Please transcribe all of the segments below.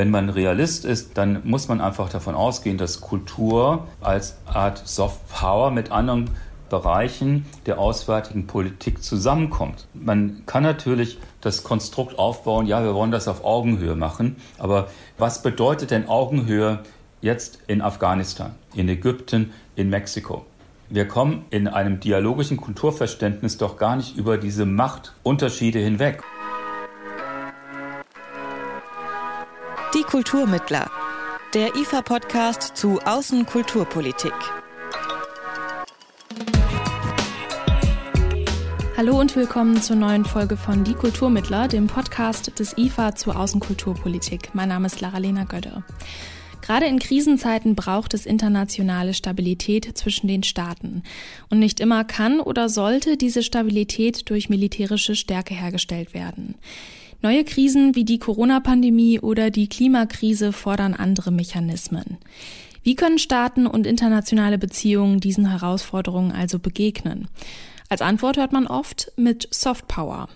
Wenn man Realist ist, dann muss man einfach davon ausgehen, dass Kultur als Art Soft Power mit anderen Bereichen der auswärtigen Politik zusammenkommt. Man kann natürlich das Konstrukt aufbauen, ja, wir wollen das auf Augenhöhe machen, aber was bedeutet denn Augenhöhe jetzt in Afghanistan, in Ägypten, in Mexiko? Wir kommen in einem dialogischen Kulturverständnis doch gar nicht über diese Machtunterschiede hinweg. Die Kulturmittler, der IFA-Podcast zu Außenkulturpolitik. Hallo und willkommen zur neuen Folge von Die Kulturmittler, dem Podcast des IFA zur Außenkulturpolitik. Mein Name ist Lara-Lena Gödde. Gerade in Krisenzeiten braucht es internationale Stabilität zwischen den Staaten. Und nicht immer kann oder sollte diese Stabilität durch militärische Stärke hergestellt werden. Neue Krisen wie die Corona-Pandemie oder die Klimakrise fordern andere Mechanismen. Wie können Staaten und internationale Beziehungen diesen Herausforderungen also begegnen? Als Antwort hört man oft mit Soft Power.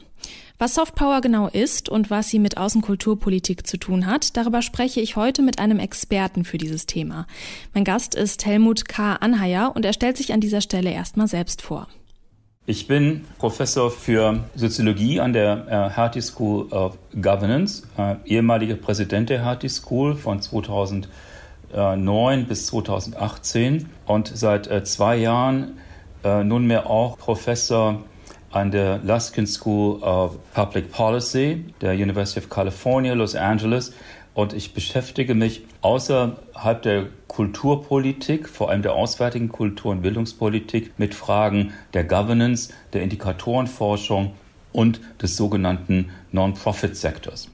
Was Soft Power genau ist und was sie mit Außenkulturpolitik zu tun hat, darüber spreche ich heute mit einem Experten für dieses Thema. Mein Gast ist Helmut K. Anheier und er stellt sich an dieser Stelle erstmal selbst vor. Ich bin Professor für Soziologie an der äh, Hertie School of Governance, äh, ehemaliger Präsident der Hertie School von 2009 bis 2018 und seit äh, zwei Jahren nunmehr auch Professor an der Luskin School of Public Policy der University of California, Los Angeles. Und ich beschäftige mich außerhalb der Kulturpolitik, vor allem der auswärtigen Kultur- und Bildungspolitik, mit Fragen der Governance, der Indikatorenforschung und des sogenannten Non-Profit-Sektors.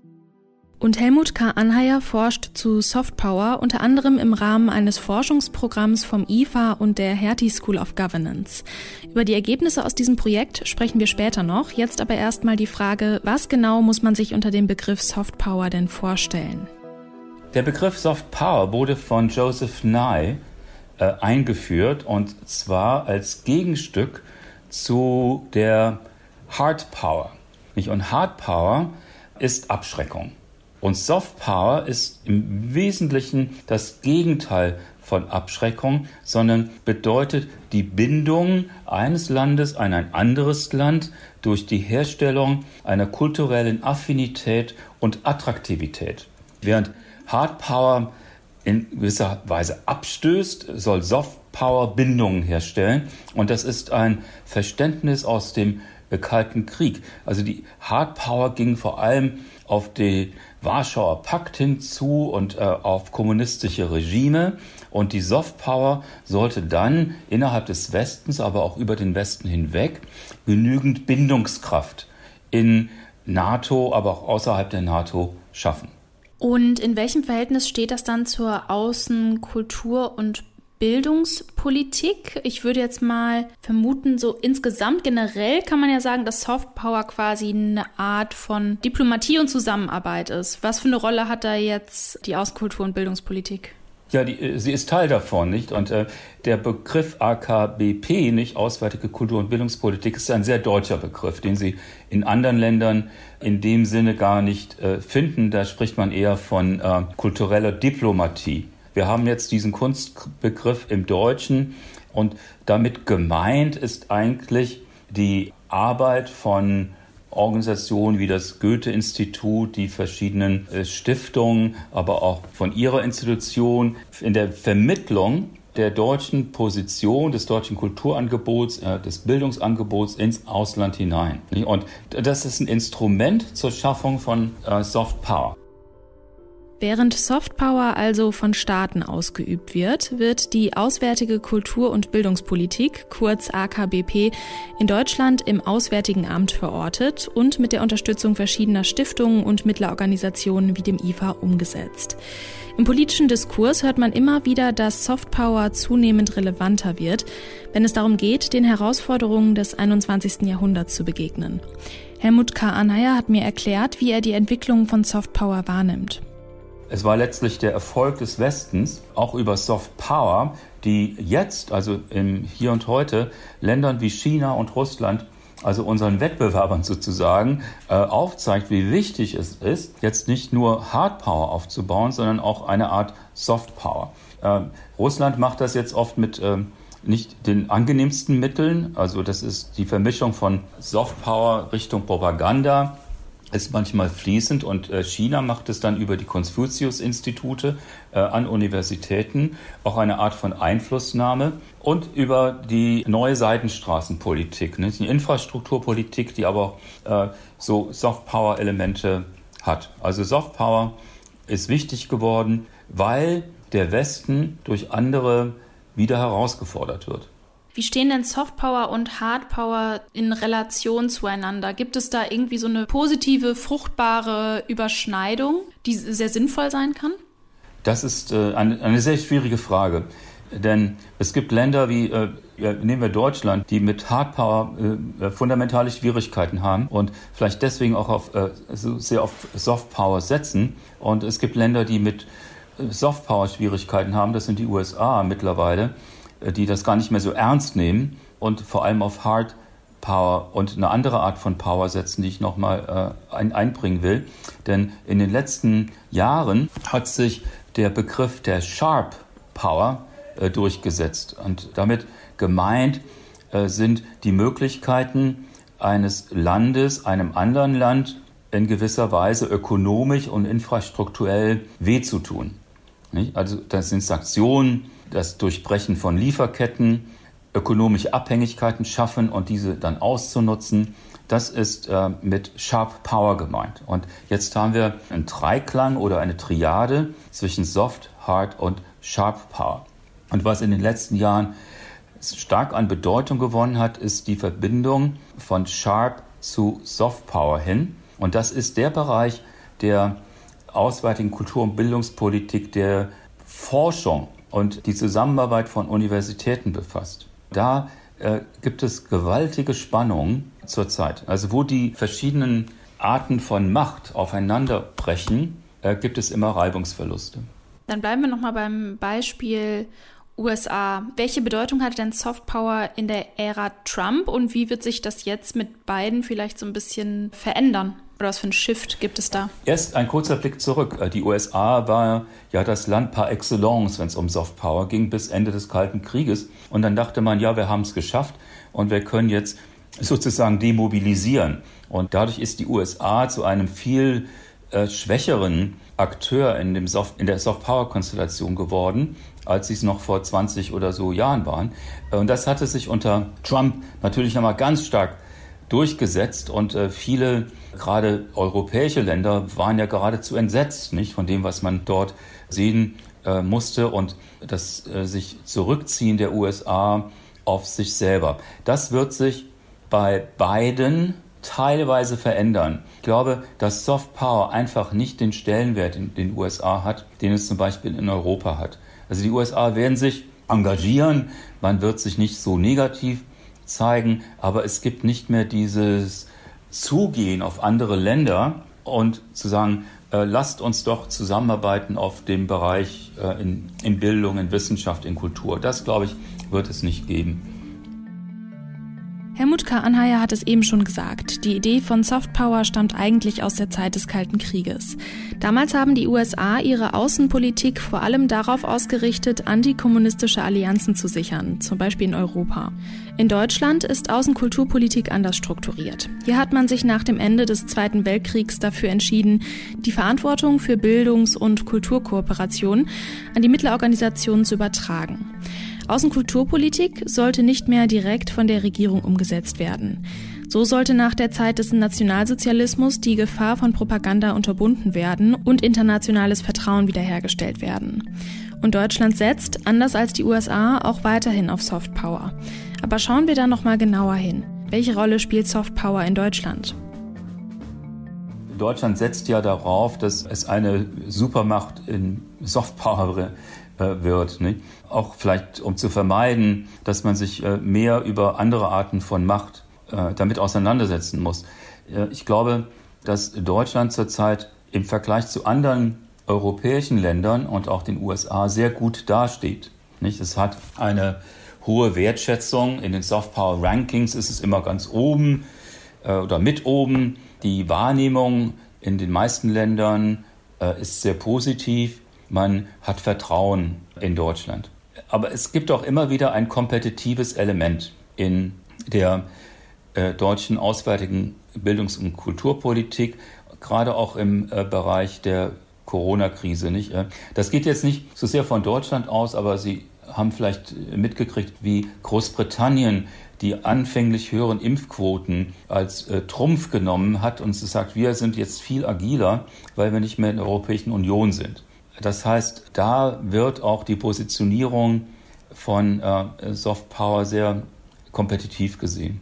Und Helmut K. Anheier forscht zu Soft Power unter anderem im Rahmen eines Forschungsprogramms vom IFA und der Hertie School of Governance. Über die Ergebnisse aus diesem Projekt sprechen wir später noch. Jetzt aber erstmal die Frage, was genau muss man sich unter dem Begriff Soft Power denn vorstellen? Der Begriff Soft Power wurde von Joseph Nye äh, eingeführt und zwar als Gegenstück zu der Hard Power. Und Hard Power ist Abschreckung. Und Soft Power ist im Wesentlichen das Gegenteil von Abschreckung, sondern bedeutet die Bindung eines Landes an ein anderes Land durch die Herstellung einer kulturellen Affinität und Attraktivität. Während Hard Power in gewisser Weise abstößt, soll Soft Power Bindungen herstellen. Und das ist ein Verständnis aus dem Kalten Krieg. Also die Hard Power ging vor allem auf den Warschauer Pakt hinzu und äh, auf kommunistische Regime. Und die Soft Power sollte dann innerhalb des Westens, aber auch über den Westen hinweg genügend Bindungskraft in NATO, aber auch außerhalb der NATO schaffen. Und in welchem Verhältnis steht das dann zur Außen-, Kultur- und Bildungspolitik. Ich würde jetzt mal vermuten, so insgesamt generell kann man ja sagen, dass Soft Power quasi eine Art von Diplomatie und Zusammenarbeit ist. Was für eine Rolle hat da jetzt die Außenkultur- und Bildungspolitik? Ja, die, äh, sie ist Teil davon, nicht? Und äh, der Begriff AKBP, nicht Auswärtige Kultur- und Bildungspolitik, ist ein sehr deutscher Begriff, den Sie in anderen Ländern in dem Sinne gar nicht äh, finden. Da spricht man eher von äh, kultureller Diplomatie. Wir haben jetzt diesen Kunstbegriff im Deutschen und damit gemeint ist eigentlich die Arbeit von Organisationen wie das Goethe-Institut, die verschiedenen äh, Stiftungen, aber auch von ihrer Institution in der Vermittlung der deutschen Position, des deutschen Kulturangebots, äh, des Bildungsangebots ins Ausland hinein. Und das ist ein Instrument zur Schaffung von äh, Soft Power. Während Softpower also von Staaten ausgeübt wird, wird die Auswärtige Kultur- und Bildungspolitik, kurz AKBP, in Deutschland im Auswärtigen Amt verortet und mit der Unterstützung verschiedener Stiftungen und Mittlerorganisationen wie dem IFA umgesetzt. Im politischen Diskurs hört man immer wieder, dass Softpower zunehmend relevanter wird, wenn es darum geht, den Herausforderungen des 21. Jahrhunderts zu begegnen. Helmut K. Anheier hat mir erklärt, wie er die Entwicklung von Softpower wahrnimmt. Es war letztlich der Erfolg des Westens, auch über Soft Power, die jetzt, also im Hier und Heute, Ländern wie China und Russland also unseren Wettbewerbern sozusagen, äh, aufzeigt, wie wichtig es ist, jetzt nicht nur Hard Power aufzubauen, sondern auch eine Art Soft Power. Äh, Russland macht das jetzt oft mit äh, nicht den angenehmsten Mitteln, also das ist die Vermischung von Soft Power Richtung Propaganda, ist manchmal fließend und äh, China macht es dann über die Konfuzius-Institute äh, an Universitäten auch eine Art von Einflussnahme und über die neue Seitenstraßenpolitik, ne, die Infrastrukturpolitik, die aber äh, so Soft-Power-Elemente hat. Also Soft-Power ist wichtig geworden, weil der Westen durch andere wieder herausgefordert wird. Wie stehen denn Softpower und Hardpower in Relation zueinander? Gibt es da irgendwie so eine positive, fruchtbare Überschneidung, die sehr sinnvoll sein kann? Das ist äh, eine, sehr schwierige Frage. Denn es gibt Länder wie, äh, nehmen wir Deutschland, die mit Hardpower äh, fundamentale Schwierigkeiten haben und vielleicht deswegen auch auf, sehr auf Softpower setzen. Und es gibt Länder, die mit Softpower Schwierigkeiten haben. Das sind die USA mittlerweile. Die das gar nicht mehr so ernst nehmen und vor allem auf Hard Power und eine andere Art von Power setzen, die ich nochmal äh, ein, einbringen will. Denn in den letzten Jahren hat sich der Begriff der Sharp Power äh, durchgesetzt. Und damit gemeint äh, sind die Möglichkeiten eines Landes, einem anderen Land in gewisser Weise ökonomisch und infrastrukturell weh zu tun. Also das sind Sanktionen, das Durchbrechen von Lieferketten, ökonomische Abhängigkeiten schaffen und diese dann auszunutzen. Das ist äh, mit Sharp Power gemeint. Und jetzt haben wir einen Dreiklang oder eine Triade zwischen Soft, Hard und Sharp Power. Und was in den letzten Jahren stark an Bedeutung gewonnen hat, ist die Verbindung von Sharp zu Soft Power hin. Und das ist der Bereich der auswärtigen Kultur- und Bildungspolitik, der Forschung und die Zusammenarbeit von Universitäten befasst. Da äh, gibt es gewaltige Spannungen zurzeit. Also wo die verschiedenen Arten von Macht aufeinanderbrechen, äh, gibt es immer Reibungsverluste. Dann bleiben wir nochmal beim Beispiel USA. Welche Bedeutung hatte denn Soft Power in der Ära Trump und wie wird sich das jetzt mit beiden vielleicht so ein bisschen verändern? Oder was für ein Shift gibt es da? Erst ein kurzer Blick zurück. Äh, die USA war ja das Land par excellence, wenn es um Soft Power ging, bis Ende des Kalten Krieges. Und dann dachte man, ja, wir haben es geschafft und wir können jetzt sozusagen demobilisieren. Und dadurch ist die USA zu einem viel äh, schwächeren Akteur in, dem Soft, in der Soft Power Konstellation geworden, als sie es noch vor 20 oder so Jahren waren. Äh, und das hatte sich unter Trump natürlich nochmal ganz stark durchgesetzt und äh, viele, gerade europäische Länder, waren ja geradezu entsetzt, nicht von dem, was man dort sehen äh, musste und das äh, sich Zurückziehen der USA auf sich selber. Das wird sich bei beiden teilweise verändern. Ich glaube, dass Soft Power einfach nicht den Stellenwert in den USA hat, den es zum Beispiel in Europa hat. Also die USA werden sich engagieren, man wird sich nicht so negativ zeigen, aber es gibt nicht mehr dieses Zugehen auf andere Länder und zu sagen, äh, lasst uns doch zusammenarbeiten auf dem Bereich äh, in, in Bildung, in Wissenschaft, in Kultur. Das, glaube ich, wird es nicht geben. Helmut K. Anheier hat es eben schon gesagt. Die Idee von Softpower stammt eigentlich aus der Zeit des Kalten Krieges. Damals haben die USA ihre Außenpolitik vor allem darauf ausgerichtet, antikommunistische Allianzen zu sichern, zum Beispiel in Europa. In Deutschland ist Außenkulturpolitik anders strukturiert. Hier hat man sich nach dem Ende des Zweiten Weltkriegs dafür entschieden, die Verantwortung für Bildungs- und Kulturkooperation an die Mittelorganisationen zu übertragen. Außenkulturpolitik sollte nicht mehr direkt von der Regierung umgesetzt werden. So sollte nach der Zeit des Nationalsozialismus die Gefahr von Propaganda unterbunden werden und internationales Vertrauen wiederhergestellt werden. Und Deutschland setzt, anders als die USA, auch weiterhin auf Soft Power. Aber schauen wir da noch mal genauer hin. Welche Rolle spielt Soft Power in Deutschland? Deutschland setzt ja darauf, dass es eine Supermacht in Soft Power äh, wird. Nicht? Auch vielleicht, um zu vermeiden, dass man sich äh, mehr über andere Arten von Macht äh, damit auseinandersetzen muss. ich glaube, dass Deutschland zurzeit im Vergleich zu anderen europäischen Ländern und auch den USA sehr gut dasteht. Nicht? Es hat eine hohe Wertschätzung. In den Soft Power Rankings ist es immer ganz oben äh, oder mit oben. Die Wahrnehmung in den meisten Ländern äh, ist sehr positiv. Man hat Vertrauen in Deutschland. Aber es gibt auch immer wieder ein kompetitives Element in der äh, deutschen auswärtigen Bildungs- und Kulturpolitik, gerade auch im äh, Bereich der Corona-Krise. Nicht? Äh, das geht jetzt nicht so sehr von Deutschland aus, aber Sie haben vielleicht mitgekriegt, wie Großbritannien die anfänglich höheren Impfquoten als äh, Trumpf genommen hat und sagt, wir sind jetzt viel agiler, weil wir nicht mehr in der Europäischen Union sind. Das heißt, da wird auch die Positionierung von äh, Soft Power sehr kompetitiv gesehen.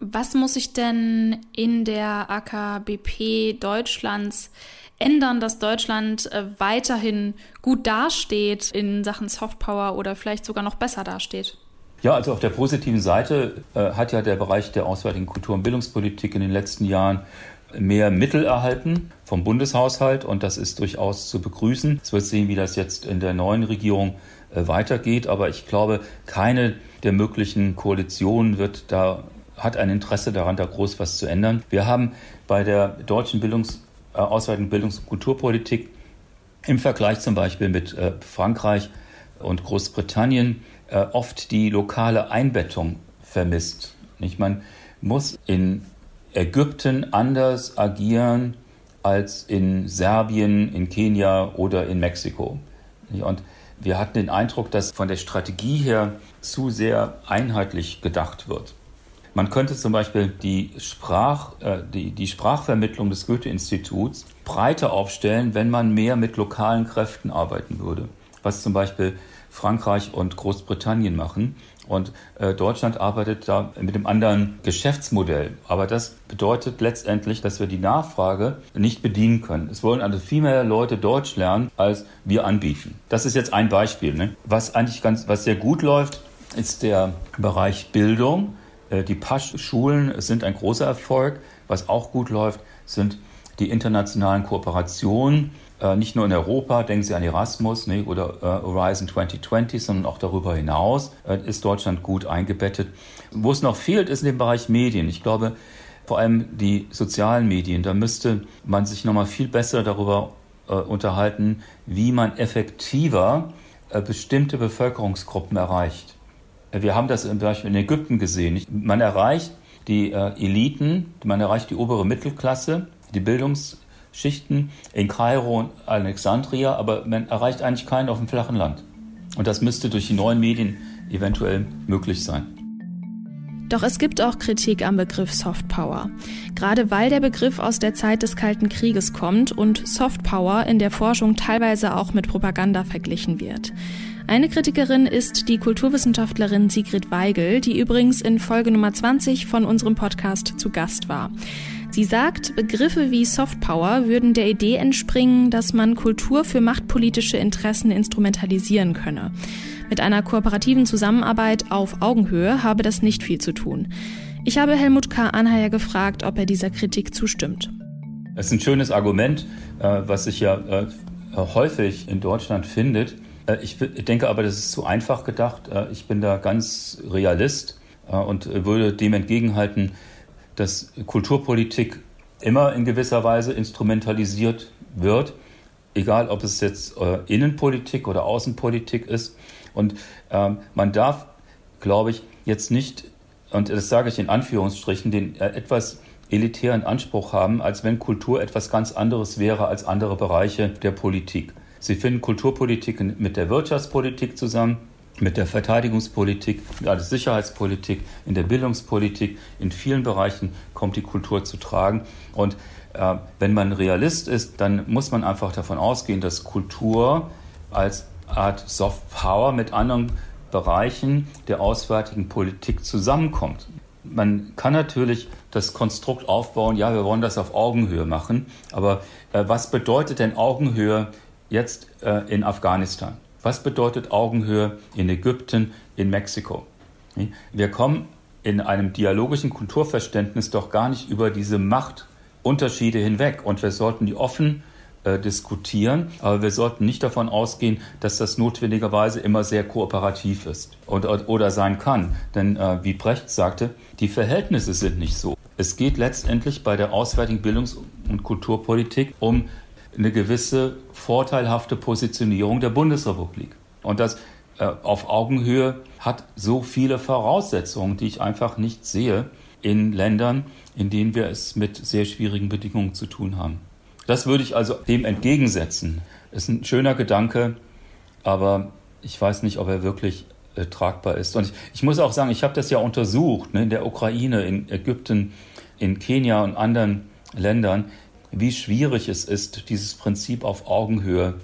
Was muss sich denn in der AKBP Deutschlands ändern, dass Deutschland äh, weiterhin gut dasteht in Sachen Softpower oder vielleicht sogar noch besser dasteht? Ja, also auf der positiven Seite äh, hat ja der Bereich der auswärtigen Kultur- und Bildungspolitik in den letzten Jahren mehr Mittel erhalten vom Bundeshaushalt und das ist durchaus zu begrüßen. Es wird sehen, wie das jetzt in der neuen Regierung äh, weitergeht, aber ich glaube, keine der möglichen Koalitionen wird da hat ein Interesse daran, da groß was zu ändern. Wir haben bei der deutschen Bildungs äh, auswärtigen Bildungs- und Kulturpolitik im Vergleich zum Beispiel mit äh, Frankreich und Großbritannien äh, oft die lokale Einbettung vermisst. Nicht? Man muss in Ägypten anders agieren als in Serbien, in Kenia oder in Mexiko. Und wir hatten den Eindruck, dass von der Strategie her zu sehr einheitlich gedacht wird. Man könnte zum Beispiel die, Sprach, äh, die, die Sprachvermittlung des Goethe-Instituts breiter aufstellen, wenn man mehr mit lokalen Kräften arbeiten würde. Was zum Beispiel Frankreich und Großbritannien machen. Und äh, Deutschland arbeitet da mit einem anderen Geschäftsmodell. Aber das bedeutet letztendlich, dass wir die Nachfrage nicht bedienen können. Es wollen also viel mehr Leute Deutsch lernen, als wir anbieten. Das ist jetzt ein Beispiel. Ne? Was eigentlich ganz, was sehr gut läuft, ist der Bereich Bildung. Äh, die Pasch-Schulen sind ein großer Erfolg. Was auch gut läuft, sind die internationalen Kooperationen nicht nur in Europa, denken Sie an Erasmus nee, oder äh, Horizon 2020, sondern auch darüber hinaus äh, ist Deutschland gut eingebettet. Wo es noch fehlt, ist in dem Bereich Medien. Ich glaube, vor allem die sozialen Medien, da müsste man sich noch mal viel besser darüber äh, unterhalten, wie man effektiver äh, bestimmte Bevölkerungsgruppen erreicht. Wir haben das zum Beispiel in Ägypten gesehen. Man erreicht die äh, Eliten, man erreicht die obere Mittelklasse, die Bildungs Schichten in Kairo und Alexandria, aber man erreicht eigentlich keinen auf dem flachen Land. Und das müsste durch die neuen Medien eventuell möglich sein. Doch es gibt auch Kritik am Begriff Soft Power. Gerade weil der Begriff aus der Zeit des Kalten Krieges kommt und Soft Power in der Forschung teilweise auch mit Propaganda verglichen wird. Eine Kritikerin ist die Kulturwissenschaftlerin Sigrid Weigel, die übrigens in Folge Nummer 20 von unserem Podcast zu Gast war. Sie sagt, Begriffe wie Softpower würden der Idee entspringen, dass man Kultur für machtpolitische Interessen instrumentalisieren könne. Mit einer kooperativen Zusammenarbeit auf Augenhöhe habe das nicht viel zu tun. Ich habe Helmut K. Anheier gefragt, ob er dieser Kritik zustimmt. Es ist ein schönes Argument, äh, was sich ja äh, häufig in Deutschland findet. Äh, ich denke aber, das ist zu einfach gedacht. Ich bin da ganz realist und würde dem entgegenhalten, dass Kulturpolitik immer in gewisser Weise instrumentalisiert wird, egal ob es jetzt äh, Innenpolitik oder Außenpolitik ist. Und ähm, man darf, glaube ich, jetzt nicht, und das sage ich in Anführungsstrichen, den äh, etwas elitären Anspruch haben, als wenn Kultur etwas ganz anderes wäre als andere Bereiche der Politik. Sie finden Kulturpolitik mit der Wirtschaftspolitik zusammen mit der Verteidigungspolitik, mit der Sicherheitspolitik, in der Bildungspolitik, in vielen Bereichen kommt die Kultur zu tragen. Und äh, wenn man Realist ist, dann muss man einfach davon ausgehen, dass Kultur als Art Soft Power mit anderen Bereichen der auswärtigen Politik zusammenkommt. Man kann natürlich das Konstrukt aufbauen, ja, wir wollen das auf Augenhöhe machen, aber äh, was bedeutet denn Augenhöhe jetzt äh, in Afghanistan? Was bedeutet Augenhöhe in Ägypten, in Mexiko? Wir kommen in einem dialogischen Kulturverständnis doch gar nicht über diese Machtunterschiede hinweg und wir sollten die offen äh, diskutieren. Aber wir sollten nicht davon ausgehen, dass das notwendigerweise immer sehr kooperativ ist und, oder sein kann. Denn äh, wie Brecht sagte, die Verhältnisse sind nicht so. Es geht letztendlich bei der auswärtigen Bildungs- und Kulturpolitik um eine gewisse vorteilhafte Positionierung der Bundesrepublik. Und das äh, auf Augenhöhe hat so viele Voraussetzungen, die ich einfach nicht sehe in Ländern, in denen wir es mit sehr schwierigen Bedingungen zu tun haben. Das würde ich also dem entgegensetzen. Ist ein schöner Gedanke, aber ich weiß nicht, ob er wirklich äh, tragbar ist. Und ich, ich, muss auch sagen, ich habe das ja untersucht, ne, in der Ukraine, in Ägypten, in Kenia und anderen Ländern, wie schwierig es ist, dieses Prinzip auf Augenhöhe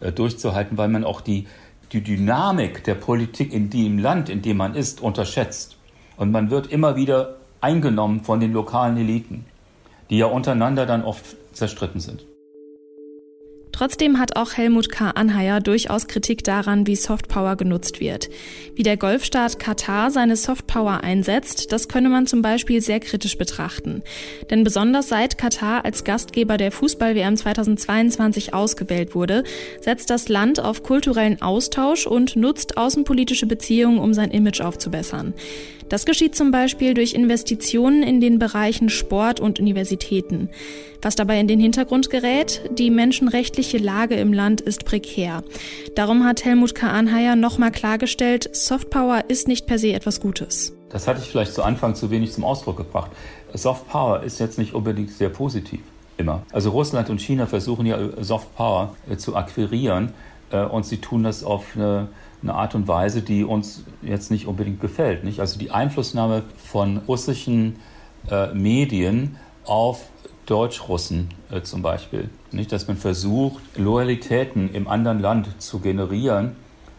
äh, durchzuhalten, weil man auch die, die Dynamik der Politik in dem Land, in dem man ist, unterschätzt. Und man wird immer wieder eingenommen von den lokalen Eliten, die ja untereinander dann oft zerstritten sind. Trotzdem hat auch Helmut K. Anheier durchaus Kritik daran, wie Softpower genutzt wird. Wie der Golfstaat Katar seine Softpower einsetzt, das könne man zum Beispiel sehr kritisch betrachten. Denn besonders seit Katar als Gastgeber der Fußball-WM 2022 ausgewählt wurde, setzt das Land auf kulturellen Austausch und nutzt außenpolitische Beziehungen, um sein Image aufzubessern. Das geschieht zum Beispiel durch Investitionen in den Bereichen Sport und Universitäten. Was dabei in den Hintergrund gerät, die menschenrechtliche Lage im Land ist prekär. Darum hat Helmut K. Anheier nochmal klargestellt, Softpower ist nicht per se etwas Gutes. Das hatte ich vielleicht zu Anfang zu wenig zum Ausdruck gebracht. Softpower ist jetzt nicht unbedingt sehr positiv. Immer. Also Russland und China versuchen ja Softpower äh, zu akquirieren äh, und sie tun das auf eine eine Art und Weise, die uns jetzt nicht unbedingt gefällt. Nicht? Also die Einflussnahme von russischen äh, Medien auf Deutschrussen äh, zum Beispiel. Nicht? Dass man versucht, Loyalitäten im anderen Land zu generieren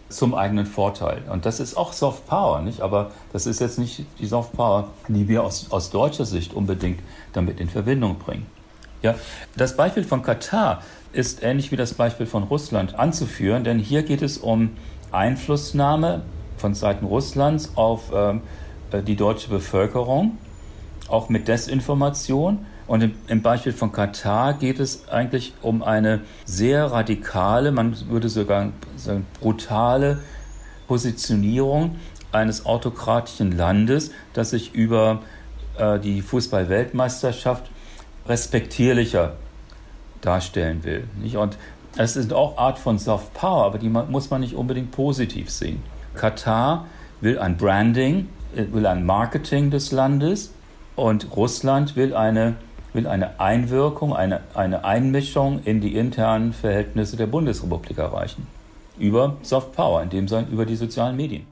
zum eigenen Vorteil. Und das ist auch Soft Power, nicht? Aber das ist jetzt nicht die Soft Power, die wir aus, aus deutscher Sicht unbedingt damit in Verbindung bringen. Ja, das Beispiel von Katar ist ähnlich wie das Beispiel von Russland anzuführen, denn hier geht es um Einflussnahme von Seiten Russlands auf ähm, äh, die deutsche Bevölkerung, auch mit Desinformation. Und im, Beispiel von Katar geht es eigentlich um eine sehr radikale, man würde sogar sagen brutale Positionierung eines autokratischen Landes, das sich über äh, die Fußball-Weltmeisterschaft respektierlicher darstellen will. Und es sind auch Art von Soft Power, aber die muss man nicht unbedingt positiv sehen. Katar will ein Branding, will ein Marketing des Landes und Russland will eine, will eine Einwirkung, eine, eine Einmischung in die internen Verhältnisse der Bundesrepublik erreichen. Über Soft Power, in dem Sinne über die sozialen Medien.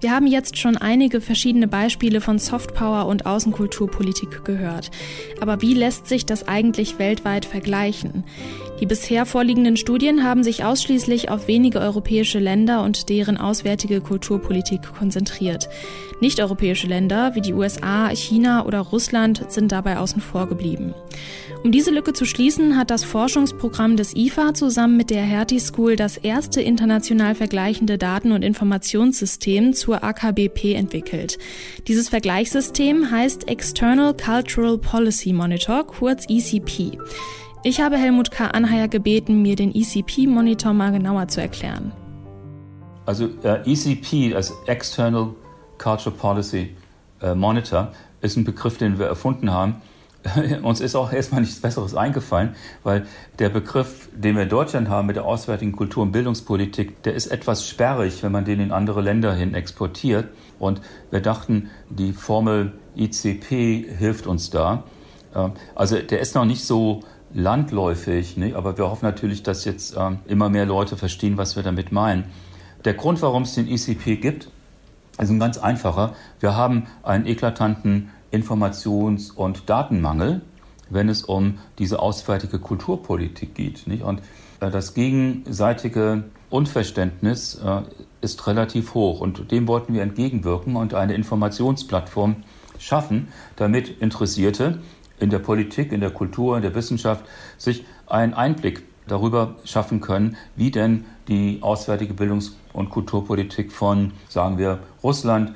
Wir haben jetzt schon einige verschiedene Beispiele von Softpower und Außenkulturpolitik gehört. Aber wie lässt sich das eigentlich weltweit vergleichen? Die bisher vorliegenden Studien haben sich ausschließlich auf wenige europäische Länder und deren auswärtige Kulturpolitik konzentriert. Nicht-europäische Länder wie die USA, China oder Russland sind dabei außen vor geblieben. Um diese Lücke zu schließen, hat das Forschungsprogramm des IFA zusammen mit der Hertie School das erste international vergleichende Daten- und Informationssystem zur AKBP entwickelt. Dieses Vergleichssystem heißt External Cultural Policy Monitor, kurz ECP. Ich habe Helmut K. Anheier gebeten, mir den ECP-Monitor mal genauer zu erklären. Also äh, ECP, also External Cultural Policy äh, Monitor, ist ein Begriff, den wir erfunden haben uns ist auch erstmal nichts Besseres eingefallen, weil der Begriff, den wir in Deutschland haben mit der auswärtigen Kultur- und Bildungspolitik, der ist etwas sperrig, wenn man den in andere Länder hin exportiert. Und wir dachten, die Formel ICP hilft uns da. Ähm, also der ist noch nicht so landläufig, ne? aber wir hoffen natürlich, dass jetzt ähm, immer mehr Leute verstehen, was wir damit meinen. Der Grund, warum es den ICP gibt, ist ein ganz einfacher. Wir haben einen eklatanten Informations- und Datenmangel, wenn es um diese auswärtige Kulturpolitik geht. Nicht? Und äh, das gegenseitige Unverständnis äh, ist relativ hoch und dem wollten wir entgegenwirken und eine Informationsplattform schaffen, damit Interessierte in der Politik, in der Kultur, in der Wissenschaft sich einen Einblick darüber schaffen können, wie denn die auswärtige Bildungs- und Kulturpolitik von, sagen wir, Russland,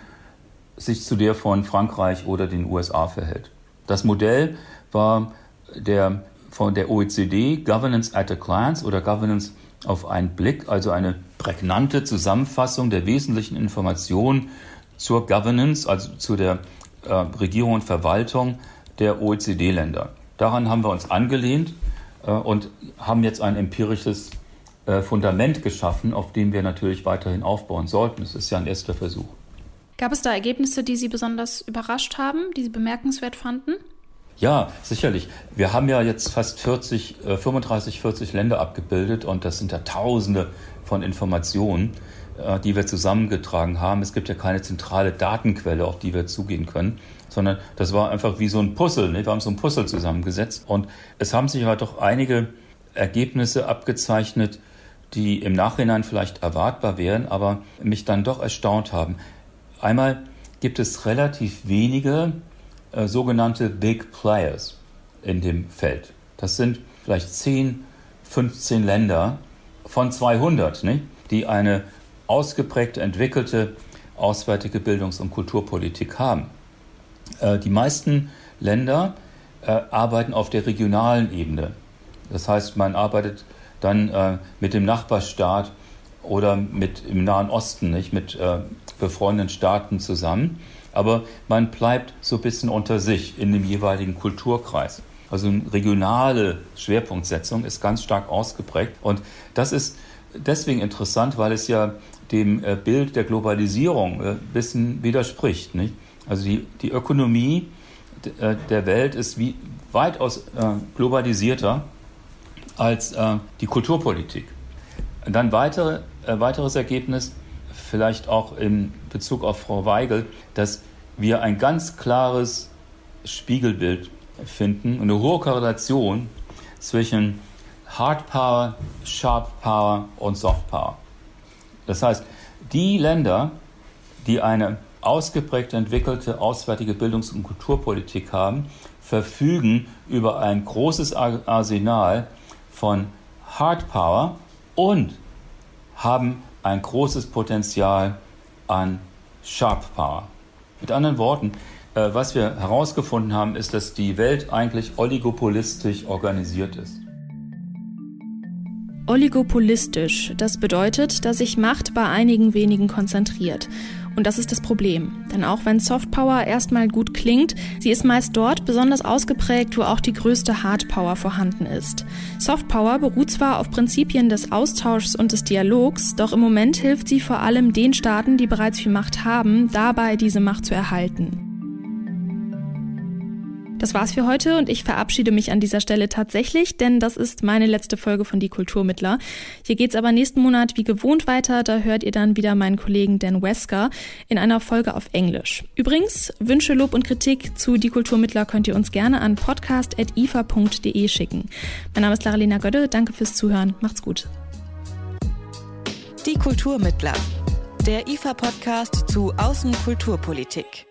sich zu der von Frankreich oder den USA verhält. Das Modell war der von der OECD Governance at a Glance oder Governance auf einen Blick, also eine prägnante Zusammenfassung der wesentlichen Informationen zur Governance, also zu der äh, Regierung und Verwaltung der OECD-Länder. Daran haben wir uns angelehnt äh, und haben jetzt ein empirisches äh, Fundament geschaffen, auf dem wir natürlich weiterhin aufbauen sollten. Es ist ja ein erster Versuch. Gab es da Ergebnisse, die Sie besonders überrascht haben, die Sie bemerkenswert fanden? Ja, sicherlich. Wir haben ja jetzt fast 40, 35, 40 Länder abgebildet und das sind ja Tausende von Informationen, äh, die wir zusammengetragen haben. Es gibt ja keine zentrale Datenquelle, auf die wir zugehen können, sondern das war einfach wie so ein Puzzle. Wir haben so ein Puzzle zusammengesetzt und es haben sich aber doch einige Ergebnisse abgezeichnet, die im Nachhinein vielleicht erwartbar wären, aber mich dann doch erstaunt haben. Einmal gibt es relativ wenige äh, sogenannte Big Players in dem Feld. Das sind vielleicht 10, 15 Länder von 200, nicht? die eine ausgeprägt entwickelte auswärtige Bildungs- und Kulturpolitik haben. Äh, die meisten Länder äh, arbeiten auf der regionalen Ebene. Das heißt, man arbeitet dann äh, mit dem Nachbarstaat oder mit im Nahen Osten, nicht mit äh, befreundeten Staaten zusammen aber man bleibt so ein bisschen unter sich in dem jeweiligen Kulturkreis. Also eine regionale Schwerpunktsetzung ist ganz stark ausgeprägt und das ist deswegen interessant, weil es ja dem äh, Bild der Globalisierung ein äh, bisschen widerspricht. Nicht? Also die, die Ökonomie äh, der Welt ist wie weitaus globalisierter als die Kulturpolitik. Dann weitere, weiteres Ergebnis, vielleicht auch in Bezug auf Frau Weigel, dass wir ein ganz klares Spiegelbild finden, eine hohe Korrelation zwischen Hard Power, Sharp Power und Soft Power. Das heißt, die Länder, die eine ausgeprägt entwickelte auswärtige Bildungs- und Kulturpolitik haben, verfügen über ein großes Arsenal von Hard Power und haben ein großes Potenzial an Sharp Power. Mit anderen Worten, äh, was wir herausgefunden haben, ist, dass die Welt eigentlich oligopolistisch organisiert ist. Oligopolistisch, das bedeutet, dass sich Macht bei einigen wenigen konzentriert. Und das ist das Problem. Denn auch wenn Softpower erstmal gut klingt, sie ist meist dort besonders ausgeprägt, wo auch die größte Hardpower vorhanden ist. Softpower beruht zwar auf Prinzipien des Austauschs und des Dialogs, doch im Moment hilft sie vor allem den Staaten, die bereits viel Macht haben, dabei diese Macht zu erhalten. Das war's für heute und ich verabschiede mich an dieser Stelle tatsächlich, denn das ist meine letzte Folge von Die Kulturmittler. Hier geht's aber nächsten Monat wie gewohnt weiter. Da hört ihr dann wieder meinen Kollegen Dan Wesker in einer Folge auf Englisch. Übrigens, Wünsche, Lob und Kritik zu Die Kulturmittler könnt ihr uns gerne an podcast.ifa.de schicken. Mein Name ist Laralina Gödde. Danke fürs Zuhören. Macht's gut. Die Kulturmittler. Der IFA-Podcast zu Außenkulturpolitik.